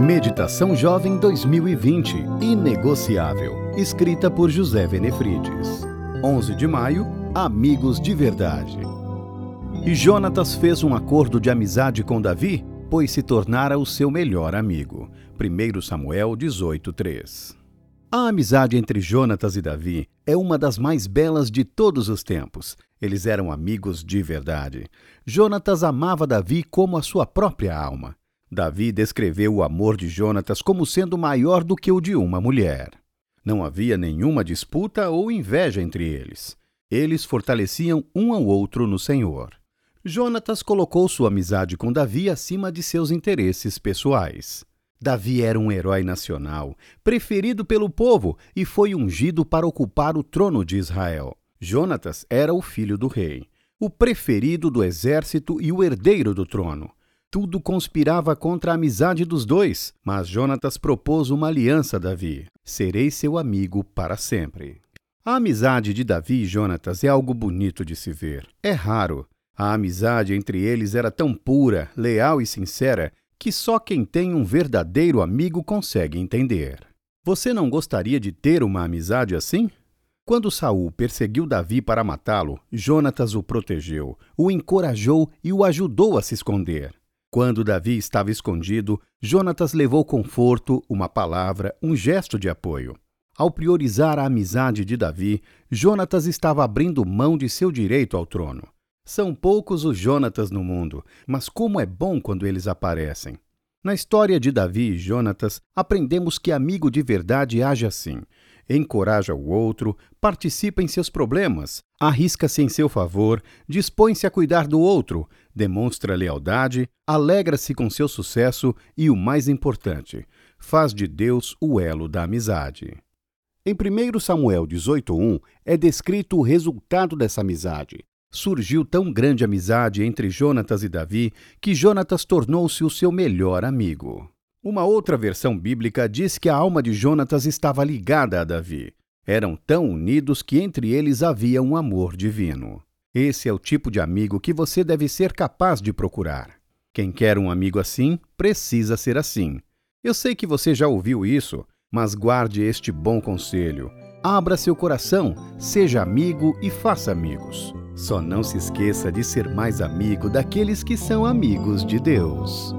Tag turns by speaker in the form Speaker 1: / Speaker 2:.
Speaker 1: Meditação Jovem 2020 Inegociável. Escrita por José Venefrides. 11 de maio Amigos de Verdade. E Jonatas fez um acordo de amizade com Davi, pois se tornara o seu melhor amigo. 1 Samuel 18:3. A amizade entre Jonatas e Davi é uma das mais belas de todos os tempos. Eles eram amigos de verdade. Jonatas amava Davi como a sua própria alma. Davi descreveu o amor de Jonatas como sendo maior do que o de uma mulher. Não havia nenhuma disputa ou inveja entre eles. Eles fortaleciam um ao outro no Senhor. Jonatas colocou sua amizade com Davi acima de seus interesses pessoais. Davi era um herói nacional, preferido pelo povo e foi ungido para ocupar o trono de Israel. Jonatas era o filho do rei, o preferido do exército e o herdeiro do trono. Tudo conspirava contra a amizade dos dois, mas Jonatas propôs uma aliança a Davi: Serei seu amigo para sempre. A amizade de Davi e Jonatas é algo bonito de se ver. É raro. A amizade entre eles era tão pura, leal e sincera que só quem tem um verdadeiro amigo consegue entender. Você não gostaria de ter uma amizade assim? Quando Saul perseguiu Davi para matá-lo, Jonatas o protegeu, o encorajou e o ajudou a se esconder. Quando Davi estava escondido, Jonatas levou conforto, uma palavra, um gesto de apoio. Ao priorizar a amizade de Davi, Jonatas estava abrindo mão de seu direito ao trono. São poucos os Jonatas no mundo, mas como é bom quando eles aparecem. Na história de Davi e Jonatas, aprendemos que amigo de verdade age assim encoraja o outro, participa em seus problemas, arrisca-se em seu favor, dispõe-se a cuidar do outro, demonstra lealdade, alegra-se com seu sucesso e, o mais importante, faz de Deus o elo da amizade. Em 1 Samuel 18:1 é descrito o resultado dessa amizade. Surgiu tão grande amizade entre Jonatas e Davi que Jonatas tornou-se o seu melhor amigo. Uma outra versão bíblica diz que a alma de Jonatas estava ligada a Davi. Eram tão unidos que entre eles havia um amor divino. Esse é o tipo de amigo que você deve ser capaz de procurar. Quem quer um amigo assim, precisa ser assim. Eu sei que você já ouviu isso, mas guarde este bom conselho. Abra seu coração, seja amigo e faça amigos. Só não se esqueça de ser mais amigo daqueles que são amigos de Deus.